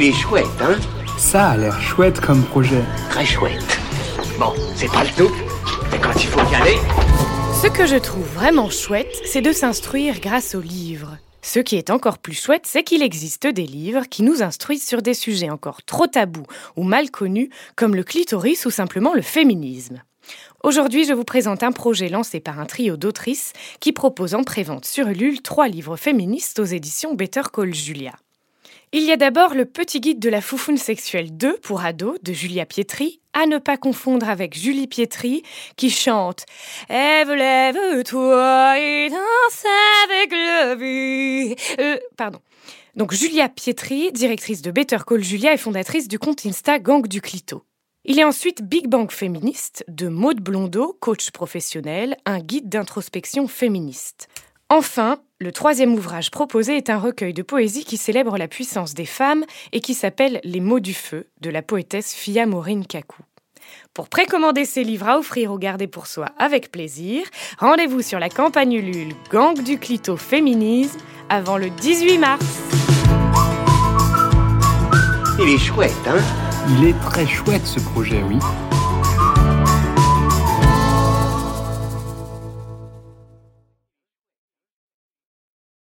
Il est chouette, hein Ça a l'air chouette comme projet. Très chouette. Bon, c'est pas le tout, mais quand il faut y aller... Ce que je trouve vraiment chouette, c'est de s'instruire grâce aux livres. Ce qui est encore plus chouette, c'est qu'il existe des livres qui nous instruisent sur des sujets encore trop tabous ou mal connus, comme le clitoris ou simplement le féminisme. Aujourd'hui, je vous présente un projet lancé par un trio d'autrices qui propose en prévente sur Ulule trois livres féministes aux éditions Better Call Julia. Il y a d'abord le petit guide de la foufoune sexuelle 2 pour ados de Julia Pietri, à ne pas confondre avec Julie Pietri qui chante Ève, lève-toi et danse avec la vie. Euh, pardon. Donc Julia Pietri, directrice de Better Call Julia et fondatrice du compte Insta Gang du Clito. Il a ensuite Big Bang féministe de Maude Blondeau, coach professionnel, un guide d'introspection féministe. Enfin, le troisième ouvrage proposé est un recueil de poésie qui célèbre la puissance des femmes et qui s'appelle Les mots du feu de la poétesse Fia Maureen Kakou. Pour précommander ces livres à offrir ou garder pour soi avec plaisir, rendez-vous sur la campagne Ulule Gang du Clito Féminisme avant le 18 mars. Il est chouette, hein? Il est très chouette ce projet, oui.